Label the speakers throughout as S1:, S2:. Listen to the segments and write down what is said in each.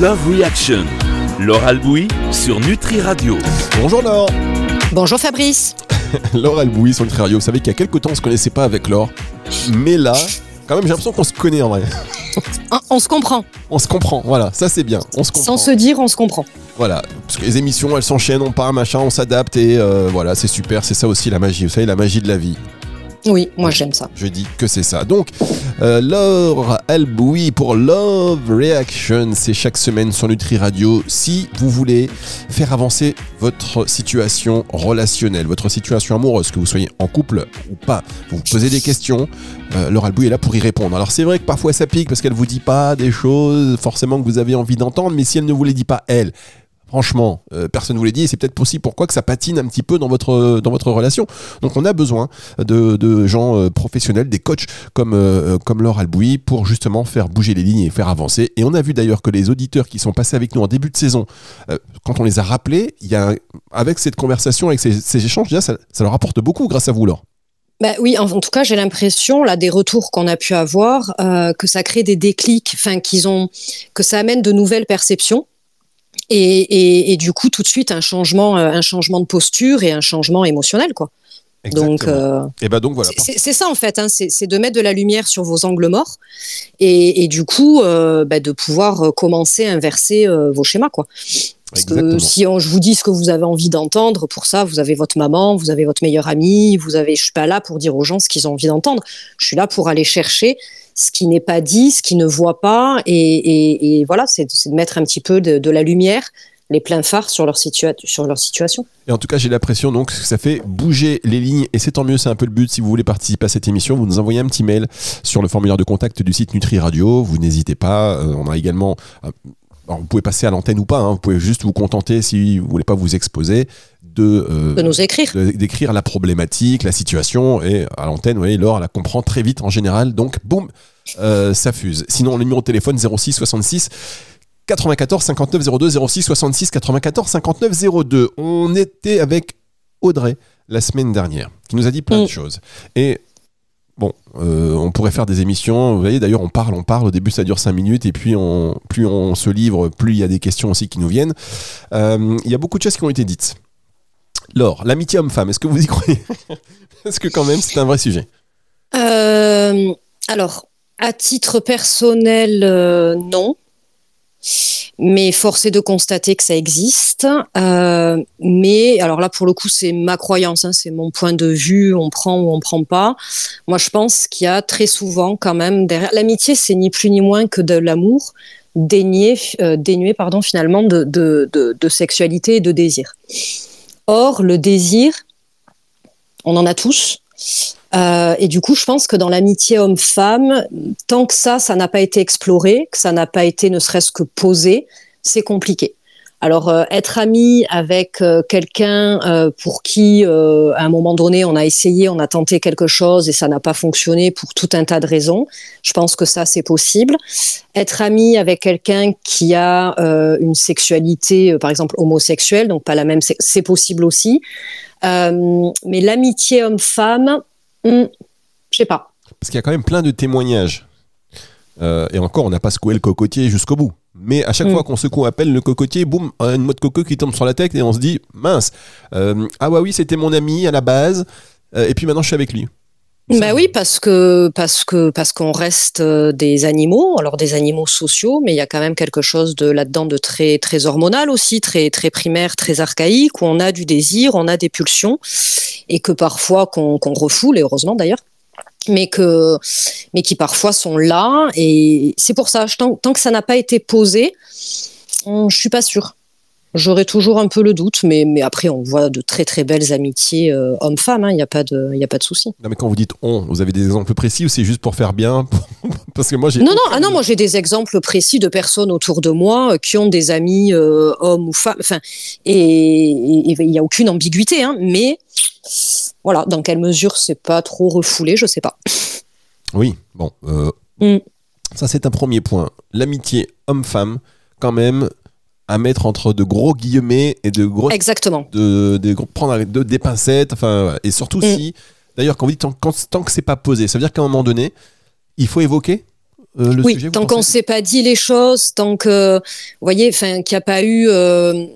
S1: Love Reaction. Laure Albouy sur Nutri Radio.
S2: Bonjour Laure
S3: Bonjour Fabrice
S2: Laure Albouy sur Nutri Radio. Vous savez qu'il y a quelques temps on se connaissait pas avec Laure. Mais là, quand même j'ai l'impression qu'on se connaît en vrai.
S3: on, on se comprend.
S2: On se comprend, voilà, ça c'est bien. On se comprend.
S3: Sans se dire, on se comprend.
S2: Voilà, parce que les émissions elles s'enchaînent, on part, machin, on s'adapte et euh, voilà, c'est super, c'est ça aussi la magie. Vous savez, la magie de la vie.
S3: Oui, moi j'aime ça.
S2: Je dis que c'est ça. Donc, euh, Laure Albouy pour Love Reaction, c'est chaque semaine sur Nutri Radio. Si vous voulez faire avancer votre situation relationnelle, votre situation amoureuse, que vous soyez en couple ou pas, vous posez des questions, euh, Laure Albouy est là pour y répondre. Alors c'est vrai que parfois ça pique parce qu'elle vous dit pas des choses forcément que vous avez envie d'entendre, mais si elle ne vous les dit pas elle, Franchement, euh, personne ne vous l'a dit et c'est peut-être aussi pourquoi que ça patine un petit peu dans votre, dans votre relation. Donc on a besoin de, de gens euh, professionnels, des coachs comme, euh, comme Laure Albouy pour justement faire bouger les lignes et faire avancer. Et on a vu d'ailleurs que les auditeurs qui sont passés avec nous en début de saison, euh, quand on les a rappelés, y a, avec cette conversation, avec ces, échanges, ça, leur apporte beaucoup grâce à vous, Laure.
S3: Bah oui, en, tout cas, j'ai l'impression, là, des retours qu'on a pu avoir, euh, que ça crée des déclics, enfin, qu'ils ont, que ça amène de nouvelles perceptions. Et, et, et, du coup, tout de suite, un changement, euh, un changement de posture et un changement émotionnel, quoi. Donc, euh,
S2: et ben donc voilà.
S3: C'est ça en fait, hein, c'est de mettre de la lumière sur vos angles morts et, et du coup euh, bah, de pouvoir commencer à inverser euh, vos schémas quoi. Parce
S2: Exactement.
S3: que si on, je vous dis ce que vous avez envie d'entendre, pour ça, vous avez votre maman, vous avez votre meilleur ami, vous avez. Je suis pas là pour dire aux gens ce qu'ils ont envie d'entendre. Je suis là pour aller chercher ce qui n'est pas dit, ce qui ne voit pas, et, et, et voilà, c'est de mettre un petit peu de, de la lumière, les pleins phares sur leur, situa sur leur situation.
S2: Et en tout cas, j'ai l'impression donc que ça fait bouger les lignes et c'est tant mieux, c'est un peu le but. Si vous voulez participer à cette émission, vous nous envoyez un petit mail sur le formulaire de contact du site Nutri Radio. Vous n'hésitez pas. Euh, on a également. Euh, alors vous pouvez passer à l'antenne ou pas, hein, vous pouvez juste vous contenter si vous voulez pas vous exposer de, euh,
S3: de nous écrire,
S2: d'écrire la problématique, la situation et à l'antenne, vous voyez, Laure, elle la comprend très vite en général, donc boum, euh, ça fuse. Sinon, le numéro de téléphone 06 66 94 59 02 06 66 94 59 02. On était avec Audrey la semaine dernière, qui nous a dit plein de
S3: Mm.
S2: choses. Et bon, euh, on pourrait faire des émissions. Vous voyez, d'ailleurs, on parle, on parle. Au début, ça dure 5 minutes, et puis on, plus on se livre, plus il y a des questions aussi qui nous viennent. Euh, Il y a beaucoup de choses qui ont été dites. Laure, l'amitié homme-femme, est-ce que vous y croyez? Est-ce que quand même c'est un vrai sujet
S3: Euh, alors, à titre personnel, non. Mais force est de constater que ça existe. Euh, mais alors là, pour le coup, c'est ma croyance, hein, c'est mon point de vue. On prend ou on prend pas. Moi, je pense qu'il y a très souvent quand même derrière l'amitié, c'est ni plus ni moins que de l'amour dénué, euh, dénué pardon, finalement de, de sexualité et de désir. Or, le désir, on en a tous. Euh, et du coup, je pense que dans l'amitié homme-femme, tant que ça, ça n'a pas été exploré, que ça n'a pas été ne serait-ce que posé, c'est compliqué. Alors, euh, être ami avec euh, quelqu'un euh, pour qui, euh, à un moment donné, on a essayé, on a tenté quelque chose et ça n'a pas fonctionné pour tout un tas de raisons, je pense que ça, c'est possible. Être ami avec quelqu'un qui a euh, une sexualité, par exemple, homosexuelle, donc pas la même, c'est- possible aussi. Mais l'amitié homme-femme, je sais pas.
S2: Parce qu'il y a quand même plein de témoignages. Euh, et encore, on n'a pas secoué le cocotier jusqu'au bout. Mais à chaque
S3: Mm.
S2: fois qu'on secoue peine le cocotier, boum, une mode coco qui tombe sur la tête et on se dit mince. euh, ah ouais, oui, c'était mon ami à la base. euh, et puis maintenant, je suis avec lui.
S3: Bah oui, parce que parce que parce qu'on reste euh, des animaux, alors des animaux sociaux, mais il y a quand même quelque chose de là-dedans de très très hormonal aussi, très très primaire, très archaïque, où on a du désir, on a des pulsions, et que parfois qu'on refoule, et heureusement d'ailleurs, mais que mais qui parfois sont là, et c'est pour ça, tant, tant que ça n'a pas été posé, je suis pas sûre. J'aurais toujours un peu le doute, mais, mais après, on voit de très très belles amitiés euh, hommes-femmes, il n'y a pas de, y a pas de souci.
S2: Non, mais quand vous dites on, vous avez des exemples précis ou c'est juste pour faire bien Parce que moi, j'ai.
S3: Non, non, ah non, moi j'ai des exemples précis de personnes autour de moi euh, qui ont des amis euh, hommes ou femmes, enfin, et il n'y a aucune ambiguïté, hein, mais voilà, dans quelle mesure c'est pas trop refoulé, je sais pas.
S2: Oui, bon. euh,
S3: Mm.
S2: Ça, c'est un premier point. L'amitié homme-femme, quand même, à mettre entre de gros guillemets et de grosses
S3: Exactement.
S2: de, de prendre avec de- des pincettes, enfin, et surtout
S3: Mm.
S2: si, d'ailleurs, quand vous dites tant, quand- tant que c'est pas posé, ça veut dire qu'à un moment donné, il faut évoquer euh, le
S3: oui,
S2: sujet
S3: tant qu'on ne s'est pas dit les choses, tant que, vous voyez, enfin, qu'il n'y a pas eu, euh,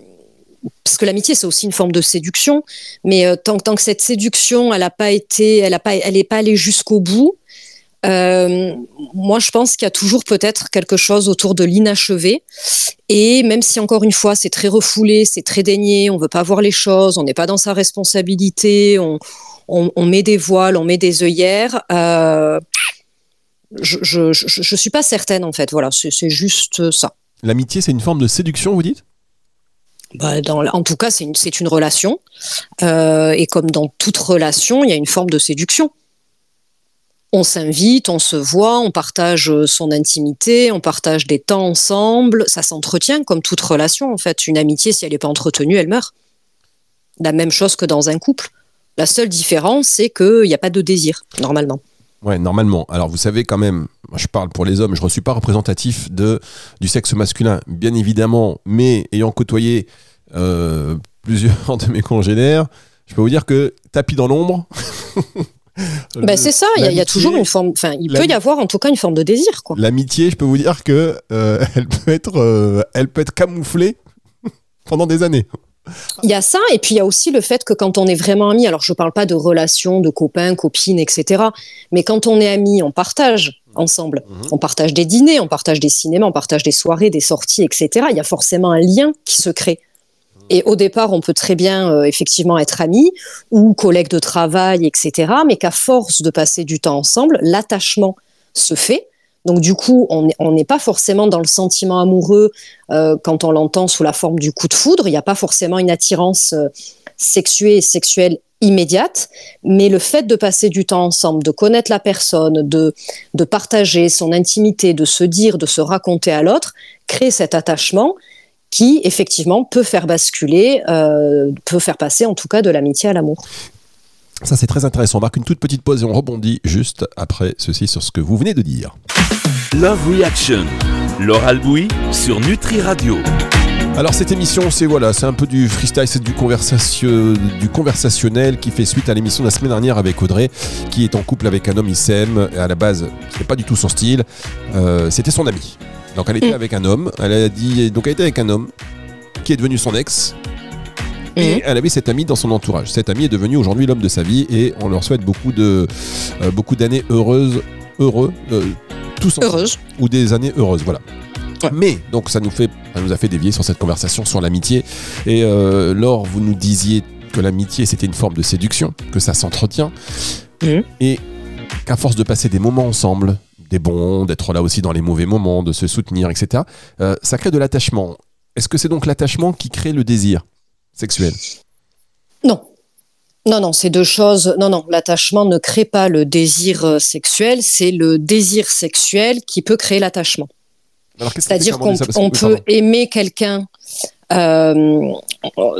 S3: parce que l'amitié c'est aussi une forme de séduction, mais euh, tant, tant que cette séduction, elle n'a pas été, elle a pas, elle n'est pas allée jusqu'au bout. Euh, moi, je pense qu'il y a toujours peut-être quelque chose autour de l'inachevé. Et même si, encore une fois, c'est très refoulé, c'est très dénié, on veut pas voir les choses, on n'est pas dans sa responsabilité, on, on, on met des voiles, on met des œillères. Euh, je, je suis pas certaine en fait. Voilà, c'est juste ça.
S2: L'amitié, c'est une forme de séduction, vous dites?
S3: Bah, dans, en tout cas, c'est une, c'est une relation. Euh, et comme dans toute relation, il y a une forme de séduction. On s'invite, on se voit, on partage euh, son intimité, on partage des temps ensemble. Ça s'entretient comme toute relation en fait. Une amitié, si elle n'est pas entretenue, elle meurt. La même chose que dans un couple. La seule différence, c'est qu'il n'y a pas de désir, normalement.
S2: Ouais, normalement. Alors, vous savez quand même, je parle pour les hommes, je ne suis pas représentatif de, du sexe masculin, bien évidemment, mais ayant côtoyé euh, plusieurs de mes congénères, je peux vous dire que tapis dans l'ombre.
S3: Ben, c'est ça, il y, a- y toujours une forme, enfin, il peut y avoir en tout cas une forme de désir, quoi.
S2: L'amitié, je peux vous dire que euh, elle peut être, euh, elle peut être camouflée pendant des années.
S3: Il y a ça, et puis il y a aussi le fait que quand on est vraiment amis, alors je parle pas de relations, de copains, copines, etc., mais quand on est amis, on partage ensemble.
S2: Mhm.
S3: On partage des dîners, on partage des cinémas, on partage des soirées, des sorties, etc. Il y a forcément un lien qui se crée. Et au départ, on peut très bien euh, effectivement être amis ou collègues de travail, etc. Mais qu'à force de passer du temps ensemble, l'attachement se fait. Donc du coup, on n'est- pas forcément dans le sentiment amoureux euh, quand on l'entend sous la forme du coup de foudre. Il n'y a pas forcément une attirance euh, sexuée et sexuelle immédiate, mais le fait de passer du temps ensemble, de connaître la personne, de, de partager son intimité, de se dire, de se raconter à l'autre, crée cet attachement qui, effectivement, peut faire basculer, euh, peut faire passer en tout cas de l'amitié à l'amour.
S2: Ça, c'est très intéressant. On marque une toute petite pause et on rebondit juste après ceci sur ce que vous venez de dire.
S1: Love Reaction. Laure Albouy sur Nutri Radio.
S2: Alors cette émission, c'est voilà, c'est un peu du freestyle, c'est du, conversation, du conversationnel qui fait suite à l'émission de la semaine dernière avec Audrey, qui est en couple avec un homme, il s'aime, et à la base, c'était pas du tout son style, euh, c'était son ami. Donc elle était
S3: Mm.
S2: avec un homme, elle a dit, donc elle était avec un homme qui est devenu son ex, et
S3: Mhm.
S2: elle avait cet ami dans son entourage. Cet ami est devenu aujourd'hui l'homme de sa vie, et on leur souhaite beaucoup de, euh, beaucoup d'années heureuses, heureux, euh, tous ensemble
S3: Heureuse.
S2: ou des années heureuses, voilà.
S3: Ouais.
S2: Mais donc ça nous fait, ça nous a fait dévier sur cette conversation sur l'amitié. Et euh, Laure, vous nous disiez que l'amitié c'était une forme de séduction, que ça s'entretient,
S3: Mhm.
S2: et qu'à force de passer des moments ensemble, des bons, d'être là aussi dans les mauvais moments, de se soutenir, etc., euh, ça crée de l'attachement. Est-ce que c'est donc l'attachement qui crée le désir sexuel?
S3: Non. Non, non, c'est deux choses. Non, non, l'attachement ne crée pas le désir euh, sexuel, c'est le désir sexuel qui peut créer l'attachement. C'est-à-dire qu'on peut aimer quelqu'un euh,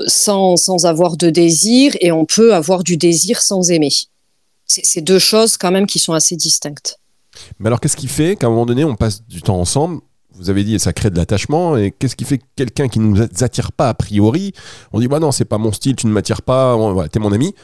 S3: sans, sans avoir de désir et on peut avoir du désir sans aimer. C'est deux choses quand même qui sont assez distinctes.
S2: Mais alors, qu'est-ce qui fait qu'à un moment donné, on passe du temps ensemble? Vous avez dit, ça crée de l'attachement. Et qu'est-ce qui fait que quelqu'un qui ne nous attire pas a priori, on dit, bah non, c'est pas mon style, tu ne m'attires pas, voilà, t'es mon ami.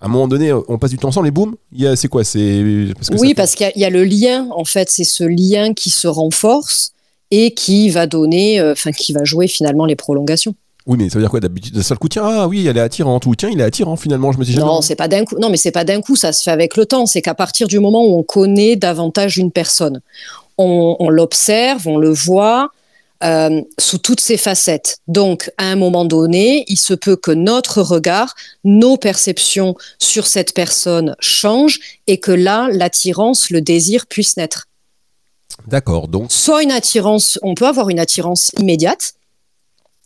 S2: À un moment donné, on passe du temps ensemble et boum, c'est quoi? C'est parce que ça
S3: oui,
S2: fait-
S3: parce qu'il y a- il y, a le lien, en fait, c'est ce lien qui se renforce et qui va donner, euh, enfin, qui va jouer finalement les prolongations.
S2: Oui, mais ça veut dire quoi d'habitude? D'un seul coup, tiens, ah oui, elle est attirante, ou tiens, il est attirant finalement, je me suis.
S3: Non, c'est pas d'un coup. Non, mais c'est pas d'un coup. Ça se fait avec le temps. C'est qu'à partir du moment où on connaît davantage une personne, on, on l'observe, on le voit euh, sous toutes ses facettes. Donc, à un moment donné, il se peut que notre regard, nos perceptions sur cette personne changent et que là, l'attirance, le désir puisse naître.
S2: D'accord, donc
S3: Soit une attirance, on peut avoir une attirance immédiate.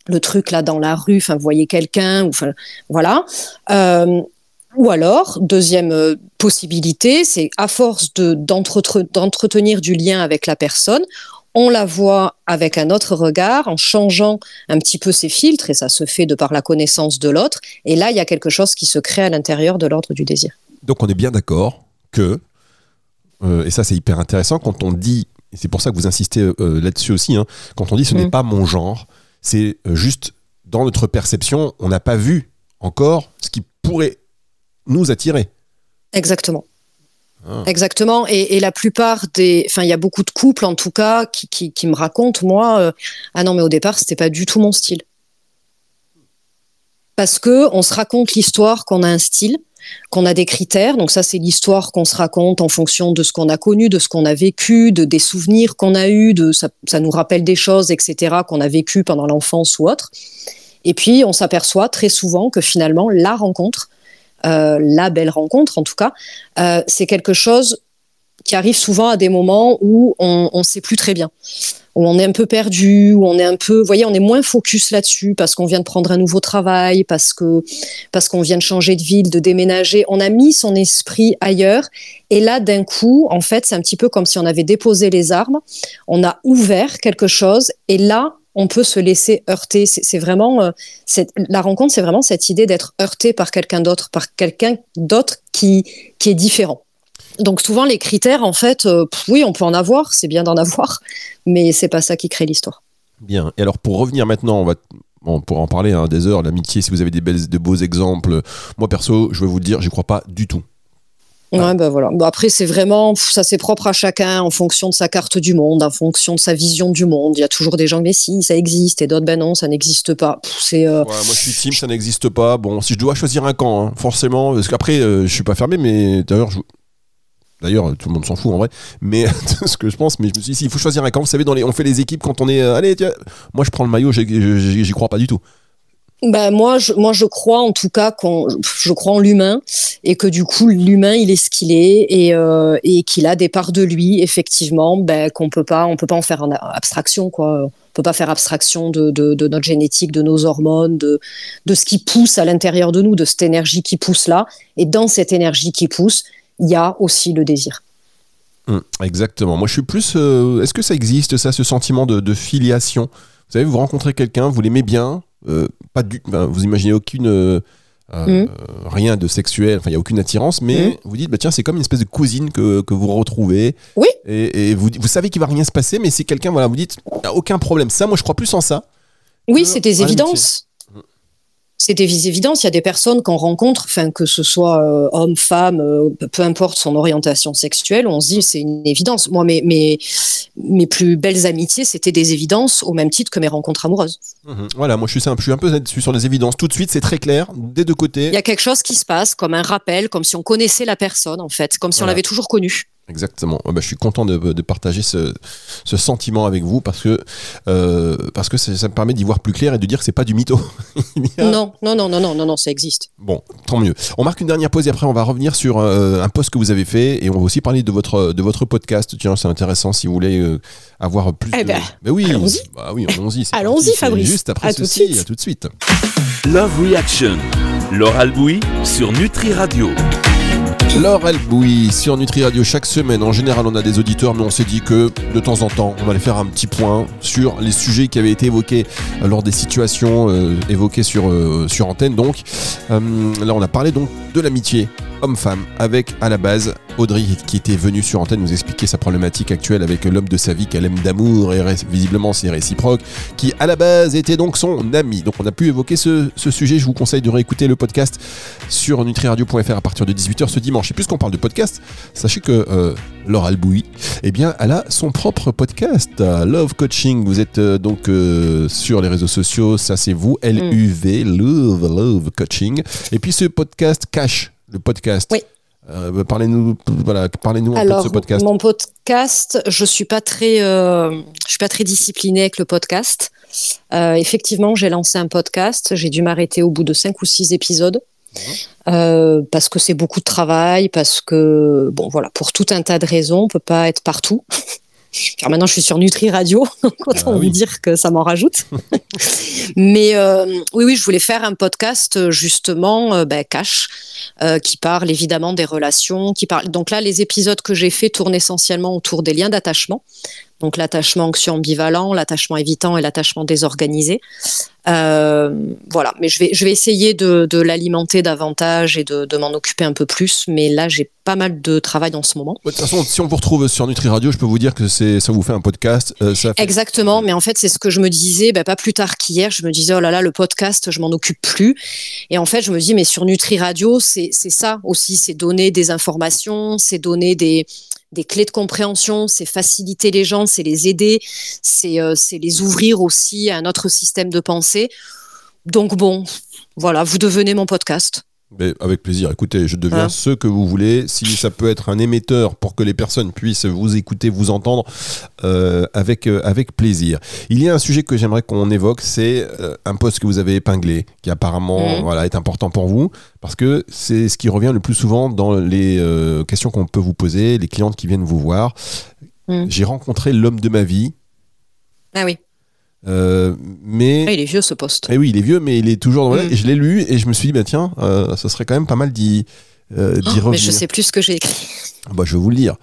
S3: Le truc là dans la rue, enfin, vous voyez quelqu'un, ou enfin, voilà. Euh, ou alors, deuxième euh, possibilité, c'est à force de- d'entretenir du lien avec la personne, on la voit avec un autre regard, en changeant un petit peu ses filtres, et ça se fait de par la connaissance de l'autre. Et là, il y a quelque chose qui se crée à l'intérieur de l'ordre du désir.
S2: Donc on est bien d'accord que, euh, et ça c'est hyper intéressant, quand on dit, et c'est pour ça que vous insistez euh, là-dessus aussi, hein, quand on dit ce n'est
S3: Mm.
S2: pas mon genre, c'est euh, juste dans notre perception, on n'a pas vu encore ce qui pourrait nous attirer.
S3: Exactement.
S2: Ah.
S3: Exactement. Et, et la plupart des, enfin, il y a beaucoup de couples en tout cas qui, qui, qui me racontent, moi, euh, ah non, mais au départ, c'était pas du tout mon style. Parce que on se raconte l'histoire qu'on a un style, qu'on a des critères. Donc ça, c'est l'histoire qu'on se raconte en fonction de ce qu'on a connu, de ce qu'on a vécu, de des souvenirs qu'on a eus, de ça, nous rappelle des choses, etc. qu'on a vécu pendant l'enfance ou autre. Et puis, on s'aperçoit très souvent que finalement, la rencontre, euh, la belle rencontre en tout cas, euh, c'est quelque chose qui arrive souvent à des moments où on ne sait plus très bien, où on est un peu perdu, où on est un peu, vous voyez, on est moins focus là-dessus parce qu'on vient de prendre un nouveau travail, parce que parce qu'on vient de changer de ville, de déménager. On a mis son esprit ailleurs et là, d'un coup, en fait, c'est un petit peu comme si on avait déposé les armes, on a ouvert quelque chose et là, on peut se laisser heurter. C'est vraiment euh, la rencontre, c'est vraiment cette idée d'être heurté par quelqu'un d'autre, par quelqu'un d'autre qui qui est différent. Donc souvent les critères, en fait, euh, oui, on peut en avoir, c'est bien d'en avoir, mais c'est pas ça qui crée l'histoire.
S2: Bien. Et alors pour revenir maintenant, on va on pourra en parler hein, des heures, l'amitié, si vous avez des belles, de beaux exemples. Moi perso, je vais vous le dire, j'y crois pas du tout.
S3: Ouais, bah voilà. Bon, après, c'est vraiment, ça c'est propre à chacun en fonction de sa carte du monde, en fonction de sa vision du monde. Il y a toujours des gens, mais si, ça existe, et d'autres, ben non, ça n'existe pas. C'est, euh,
S2: Ouais, moi je suis team, ça n'existe pas. Bon, si je dois choisir un camp, hein, forcément, parce qu'après, euh, je suis pas fermé, mais d'ailleurs, je- D'ailleurs, tout le monde s'en fout en vrai, mais ce que je pense, mais je me suis dit, il faut choisir un camp. Vous savez, dans les, on fait les équipes quand on est. euh, allez, moi je prends le maillot, j'y- crois pas du tout.
S3: Ben moi, je, moi, je crois en tout cas qu'on, je crois en l'humain et que du coup, l'humain, il est ce qu'il est et, euh, et qu'il a des parts de lui, effectivement, ben, qu'on peut pas, on peut pas en faire en abstraction, quoi. On peut pas faire abstraction de, de, de notre génétique, de nos hormones, de, de ce qui pousse à l'intérieur de nous, de cette énergie qui pousse là. Et dans cette énergie qui pousse, il y a aussi le désir.
S2: Hum, exactement. Moi je suis plus. euh, Est-ce que ça existe, ça, ce sentiment de, de filiation? Vous savez, vous rencontrez quelqu'un, vous l'aimez bien, euh, pas du, ben, vous imaginez aucune. euh,
S3: Mhm.
S2: rien de sexuel, enfin il n'y a aucune attirance, mais
S3: Mhm.
S2: vous dites, bah, tiens, c'est comme une espèce de cousine que, que vous retrouvez.
S3: Oui.
S2: Et, et vous, vous savez qu'il va rien se passer, mais c'est quelqu'un, voilà, vous dites, aucun problème. Ça, moi je crois plus en ça.
S3: Oui, c'est des évidences. C'est des évidences. Il y a des personnes qu'on rencontre, enfin que ce soit euh, homme, femme, euh, peu importe son orientation sexuelle, on se dit c'est une évidence. Moi, mes, mes, mes plus belles amitiés, c'était des évidences au même titre que mes rencontres amoureuses.
S2: Mhm. Voilà, moi je suis, simple, je suis un peu là-dessus sur les évidences. Tout de suite, c'est très clair, des deux côtés.
S3: Il y a quelque chose qui se passe, comme un rappel, comme si on connaissait la personne en fait, comme si on l'avait toujours connue.
S2: Exactement. Ouais, bah, je suis content de, de partager ce, ce sentiment avec vous parce que, euh, parce que ça, ça me permet d'y voir plus clair et de dire que c'est pas du mytho. A-
S3: Non, non, non, non, non, non, non, ça existe.
S2: Bon, tant mieux. On marque une dernière pause et après on va revenir sur euh, un post que vous avez fait et on va aussi parler de votre, de votre podcast. Tiens, c'est intéressant si vous voulez euh, avoir plus
S3: Eh
S2: de...
S3: ben,
S2: oui,
S3: allons-y.
S2: Bah oui, allons-y. c'est
S3: Fabrice.
S2: Juste après
S3: À tout de
S2: ceci,
S3: suite.
S2: à tout de suite.
S1: Love Reaction. Laure Albouy sur Nutri Radio.
S2: Laure Albouy sur Nutri Radio chaque semaine. En général, on a des auditeurs, mais on s'est dit que de temps en temps, on allait faire un petit point sur les sujets qui avaient été évoqués euh, lors des situations euh, évoquées sur, euh, sur antenne. Donc, là, on a parlé donc de l'amitié homme-femme avec à la base Audrey qui était venue sur antenne nous expliquer sa problématique actuelle avec l'homme de sa vie qu'elle aime d'amour et visiblement c'est réciproque qui à la base était donc son ami. Donc on a pu évoquer ce, ce sujet. Je vous conseille de réécouter le podcast sur nutriradio.fr à partir de 18h ce dimanche. Et puisqu'on parle de podcast, sachez que euh, Laure Albouy, eh bien, elle a son propre podcast, Love Coaching. Vous êtes euh, donc euh, sur les réseaux sociaux, ça c'est vous, L-U-V, Love, Love Coaching. Et puis ce podcast Cash, le podcast.
S3: Oui.
S2: Euh, parlez-nous, voilà, parlez-nous un peu de ce podcast.
S3: mon podcast, je suis pas très, euh, je suis pas très disciplinée avec le podcast. Euh, effectivement, j'ai lancé un podcast. J'ai dû m'arrêter au bout de cinq ou six épisodes. Parce que c'est beaucoup de travail, parce que bon voilà, pour tout un tas de raisons, on peut pas être partout. Car maintenant je suis sur Nutri Radio, donc autant
S2: Ah oui.
S3: vous dire que ça m'en rajoute. Mais euh, oui, oui, je voulais faire un podcast euh, justement euh, ben, cash, euh, qui parle évidemment des relations, qui parle. Donc là, les épisodes que j'ai faits tournent essentiellement autour des liens d'attachement. Donc l'attachement anxieux ambivalent, l'attachement évitant et l'attachement désorganisé. Euh, voilà, mais je vais, je vais essayer de, de l'alimenter davantage et de, de m'en occuper un peu plus. Mais là, j'ai pas mal de travail en ce moment.
S2: De toute façon, si on vous retrouve sur Nutri Radio, je peux vous dire que c'est ça vous fait un podcast. euh, ça fait-
S3: Exactement, mais en fait, c'est ce que je me disais, ben, pas plus tard qu'hier. Je me disais, oh là là, le podcast, je m'en occupe plus. Et en fait, je me dis, mais sur Nutri Radio, c'est c'est ça aussi, c'est donner des informations, c'est donner des, des clés de compréhension, c'est faciliter les gens, c'est les aider, c'est euh, les ouvrir aussi à un autre système de pensée. Donc bon, voilà, vous devenez mon podcast.
S2: Mais avec plaisir. Écoutez, je deviens
S3: Ah.
S2: ce que vous voulez. Si ça peut être un émetteur pour que les personnes puissent vous écouter, vous entendre, euh, avec, euh, avec plaisir. Il y a un sujet que j'aimerais qu'on évoque, c'est euh, un poste que vous avez épinglé, qui apparemment
S3: Mhm.
S2: voilà, est important pour vous, parce que c'est ce qui revient le plus souvent dans les questions qu'on peut vous poser, les clientes qui viennent vous voir.
S3: Mhm.
S2: J'ai rencontré l'homme de ma vie,
S3: Ah oui,
S2: euh, mais...
S3: Ah, il est vieux ce poste.
S2: Eh oui, il est vieux, mais il est toujours dans
S3: Mm.
S2: Et je l'ai lu et je me suis dit, bah tiens, euh, ça serait quand même pas mal d'y euh, d'y
S3: Oh, mais
S2: revenir.
S3: je sais plus ce que j'ai écrit.
S2: Bah, je vais vous le dire.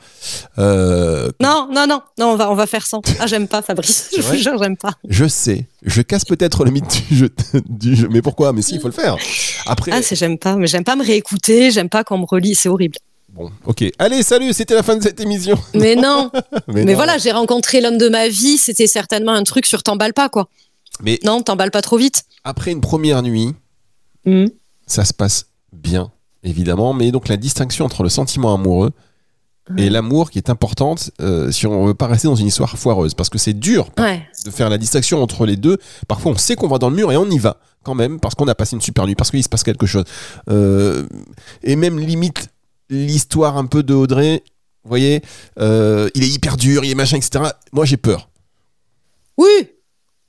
S2: Euh,
S3: Non, non, non, non, on va, on va faire sans. Ah, j'aime pas Fabrice. Je vous jure, j'aime pas.
S2: je sais, je casse peut-être le mythe du jeu, du jeu. Mais pourquoi? Mais si, il faut le faire. Après,
S3: Ah, c'est j'aime pas, mais j'aime pas me réécouter, j'aime pas qu'on me relit, c'est horrible.
S2: Bon, ok. Allez, salut, c'était la fin de cette émission.
S3: Mais non, mais,
S2: non.
S3: voilà, j'ai rencontré l'homme de ma vie, c'était certainement un truc sur t'emballes pas, quoi.
S2: Mais
S3: Non, t'emballes pas trop vite.
S2: après une première nuit,
S3: Mhm.
S2: ça se passe bien, évidemment. Mais donc la distinction entre le sentiment amoureux et l'amour qui est importante euh, si on veut pas rester dans une histoire foireuse. Parce que c'est dur
S3: Ouais.
S2: de faire la distinction entre les deux. Parfois, on sait qu'on va dans le mur et on y va quand même parce qu'on a passé une super nuit, parce qu'il se passe quelque chose. Euh, et même limite l'histoire un peu de Audrey, vous voyez, euh, il est hyper dur, il est machin, etc. Moi, j'ai peur.
S3: Oui,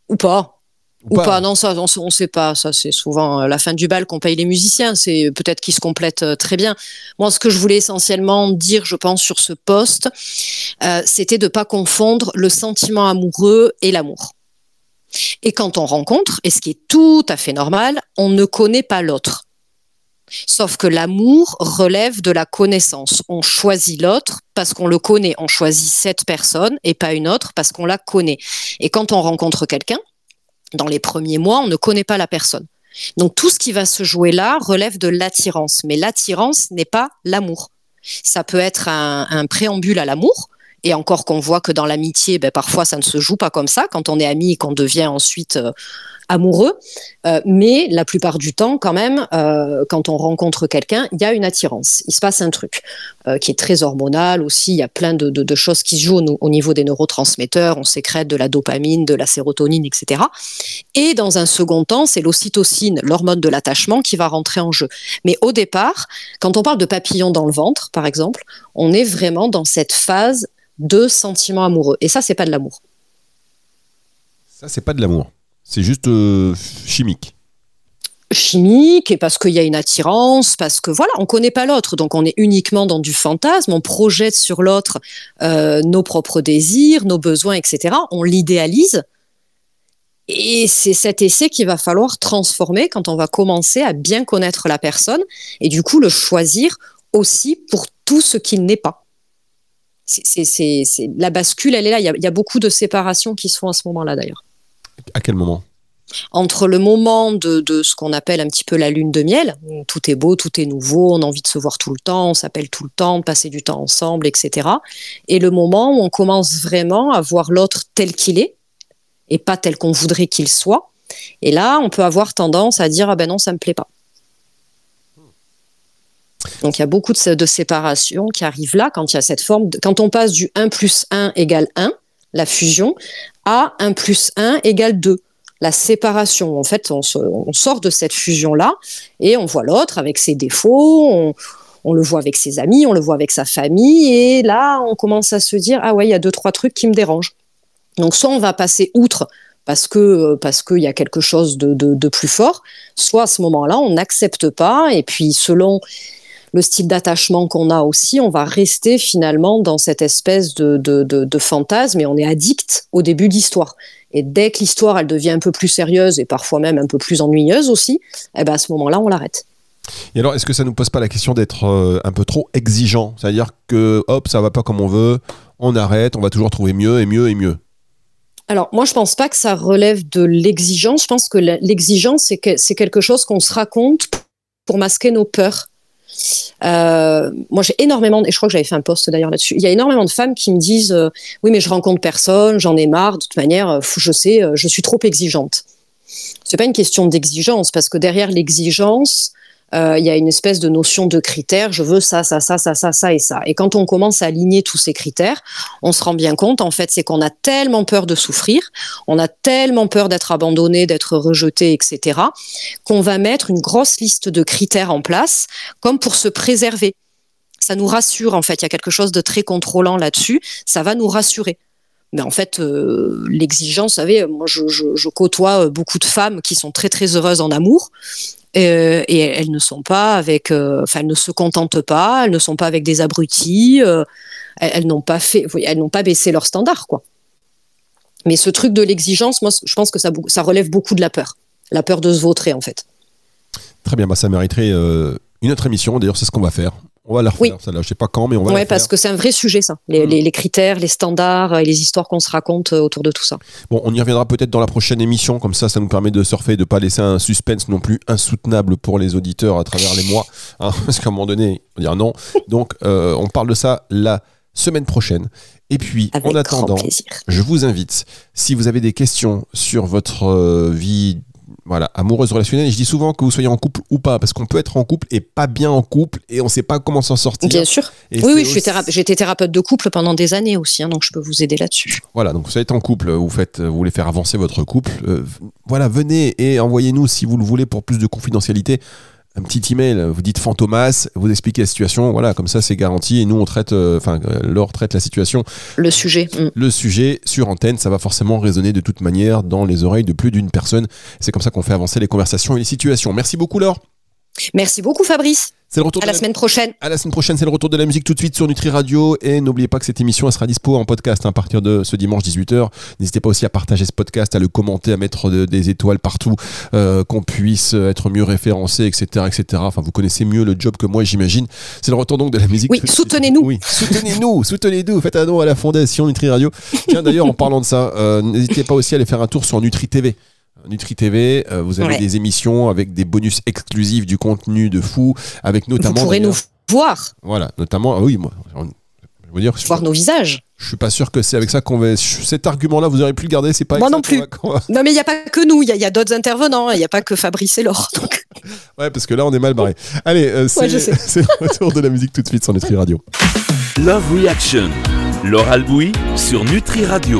S3: ou pas. Ou pas. non, ça, on, on sait pas. Ça, c'est souvent euh, la fin du bal qu'on paye les musiciens. C'est peut-être qu'ils se complètent euh, très bien. Moi, ce que je voulais essentiellement dire, je pense, sur ce poste, euh, c'était de pas confondre le sentiment amoureux et l'amour. Et quand on rencontre, et ce qui est tout à fait normal, on ne connaît pas l'autre. Sauf que l'amour relève de la connaissance. On choisit l'autre parce qu'on le connaît. On choisit cette personne et pas une autre parce qu'on la connaît. Et quand on rencontre quelqu'un, dans les premiers mois, on ne connaît pas la personne. Donc tout ce qui va se jouer là relève de l'attirance. Mais l'attirance n'est pas l'amour. Ça peut être un, préambule à l'amour. Et encore qu'on voit que dans l'amitié, ben, parfois ça ne se joue pas comme ça. Quand on est ami et qu'on devient ensuite euh, amoureux. Euh, mais la plupart du temps, quand même, euh, quand on rencontre quelqu'un, il y a une attirance. Il se passe un truc euh, qui est très hormonal aussi. Il y a plein de, choses qui se jouent au, au niveau des neurotransmetteurs. On sécrète de la dopamine, de la sérotonine, etc. Et dans un second temps, c'est l'ocytocine, l'hormone de l'attachement, qui va rentrer en jeu. Mais au départ, quand on parle de papillons dans le ventre, par exemple, on est vraiment dans cette phase de sentiment amoureux. Et ça, c'est pas de l'amour.
S2: Ça, c'est pas de l'amour. C'est juste euh, chimique.
S3: chimique et parce qu'il y a une attirance, parce que voilà, on connaît pas l'autre, donc on est uniquement dans du fantasme, on projette sur l'autre euh, nos propres désirs, nos besoins, etc. On l'idéalise. Et c'est cet essai qu'il va falloir transformer quand on va commencer à bien connaître la personne et du coup le choisir aussi pour tout ce qu'il n'est pas. La bascule, elle est là. Il y a beaucoup de séparations qui se font à ce moment-là d'ailleurs
S2: À quel moment
S3: entre le moment de, ce qu'on appelle un petit peu la lune de miel, où tout est beau, tout est nouveau, on a envie de se voir tout le temps, on s'appelle tout le temps, de passer du temps ensemble, etc. Et le moment où on commence vraiment à voir l'autre tel qu'il est, et pas tel qu'on voudrait qu'il soit. Et là, on peut avoir tendance à dire ah ben non, ça me plaît pas. Donc il y a beaucoup de, de séparations qui arrivent là quand il y a cette forme, quand on passe du 1 plus 1 égale 1, la fusion, à 1 plus 1 égale 2 la séparation. En fait, on, sort de cette fusion-là et on voit l'autre avec ses défauts, on, on le voit avec ses amis, on le voit avec sa famille, et là, on commence à se dire ah ouais, il y a deux trois trucs qui me dérangent. Donc soit on va passer outre parce que parce qu'il y a quelque chose de, de, de plus fort, soit à ce moment-là, on n'accepte pas et puis selon le style d'attachement qu'on a aussi, on va rester finalement dans cette espèce de, de, de, de fantasme et on est addict au début de l'histoire. Et dès que l'histoire elle devient un peu plus sérieuse et parfois même un peu plus ennuyeuse aussi, eh ben à ce moment-là, on l'arrête.
S2: Et alors, est-ce que ça nous pose pas la question d'être euh, un peu trop exigeant? C'est-à-dire que, hop, ça va pas comme on veut, on arrête, on va toujours trouver mieux et mieux et mieux
S3: alors, moi, je pense pas que ça relève de l'exigence. Je pense que l'exigence, c'est que, quelque chose qu'on se raconte pour masquer nos peurs. Euh, moi, j'ai énormément, et je crois que j'avais fait un post d'ailleurs là-dessus. Il y a énormément de femmes qui me disent euh, Oui, mais je rencontre personne, j'en ai marre, de toute manière, euh, je sais, je suis trop exigeante. C'est pas une question d'exigence, parce que derrière l'exigence, euh, il y a une espèce de notion de critères. Je veux ça, ça, ça, ça, ça, ça et ça. Et quand on commence à aligner tous ces critères, on se rend bien compte, en fait, c'est qu'on a tellement peur de souffrir, on a tellement peur d'être abandonné, d'être rejeté, etc., qu'on va mettre une grosse liste de critères en place, comme pour se préserver. Ça nous rassure, en fait. Il y a quelque chose de très contrôlant là-dessus. Ça va nous rassurer. Mais en fait, euh, l'exigence, vous savez, moi, je, je, côtoie beaucoup de femmes qui sont très très heureuses en amour euh, et elles ne sont pas avec, euh, enfin, elles ne se contentent pas, elles ne sont pas avec des abrutis, euh, elles, n'ont pas fait, elles n'ont pas baissé leurs standards, quoi. Mais ce truc de l'exigence, moi, je pense que ça, relève beaucoup de la peur, la peur de se vautrer, en fait.
S2: Très bien, bah, ça mériterait une autre émission. D'ailleurs, c'est ce qu'on va faire. On va la refaire, oui. celle-là. Je sais pas quand, mais on va
S3: ouais, parce que c'est un vrai sujet, ça. Les, les, critères, les standards et les histoires qu'on se raconte euh, autour de tout ça.
S2: Bon, on y reviendra peut-être dans la prochaine émission. Comme ça, ça nous permet de surfer, de pas laisser un suspense non plus insoutenable pour les auditeurs à travers les mois. Hein, parce qu'à un moment donné, on va dire non. Donc, euh, on parle de ça la semaine prochaine. Et puis, en attendant, je vous invite, si vous avez des questions sur votre euh, vie voilà, amoureuse relationnelle. Et je dis souvent que vous soyez en couple ou pas, parce qu'on peut être en couple et pas bien en couple et on ne sait pas comment s'en sortir.
S3: Bien sûr. oui, oui, j'ai été thérapeute de couple pendant des années aussi, hein, donc je peux vous aider là-dessus.
S2: Voilà, donc vous êtes en couple, vous, faites, vous voulez faire avancer votre couple. Euh, voilà, venez et envoyez-nous si vous le voulez pour plus de confidentialité un petit email, vous dites Fantomas, vous expliquez la situation, voilà, comme ça c'est garanti et nous on traite, euh, enfin euh, Laure traite la situation.
S3: Le sujet.
S2: Mm. Le sujet sur antenne, ça va forcément résonner de toute manière dans les oreilles de plus d'une personne. C'est comme ça qu'on fait avancer les conversations et les situations. Merci beaucoup Laure.
S3: Merci beaucoup Fabrice.
S2: C'est le retour
S3: à la, semaine prochaine.
S2: À la semaine prochaine, c'est le retour de la musique tout de suite sur Nutri Radio. Et n'oubliez pas que cette émission elle sera dispo en podcast hein, à partir de ce dimanche 18h. N'hésitez pas aussi à partager ce podcast, à le commenter, à mettre des étoiles partout, euh, qu'on puisse être mieux référencé, etc., etc. Enfin, vous connaissez mieux le job que moi, j'imagine. C'est le retour donc de la musique.
S3: Oui, soutenez-nous.
S2: Oui, soutenez-nous, soutenez-nous. Faites un don à la fondation Nutri Radio. Tiens, d'ailleurs, en parlant de ça, euh, n'hésitez pas aussi à aller faire un tour sur Nutri TV. Nutri TV, euh, vous avez des émissions avec des bonus exclusifs, du contenu de fou, avec notamment. Vous
S3: pourrez nous voir.
S2: Voilà, notamment. Ah oui, moi.
S3: Je veux dire, voir nos visages.
S2: Je suis pas sûr que c'est avec ça qu'on va. Cet argument-là, vous aurez pu le garder. C'est pas.
S3: Moi non plus. Non, mais il n'y a pas que nous. Il y a, d'autres intervenants. Il n'y a pas que Fabrice et Laure.
S2: Ouais, parce que là, on est mal barré. Allez, euh, c'est le retour de la musique tout de suite sur Nutri Radio.
S1: Love Reaction. Laure Albouy sur Nutri Radio.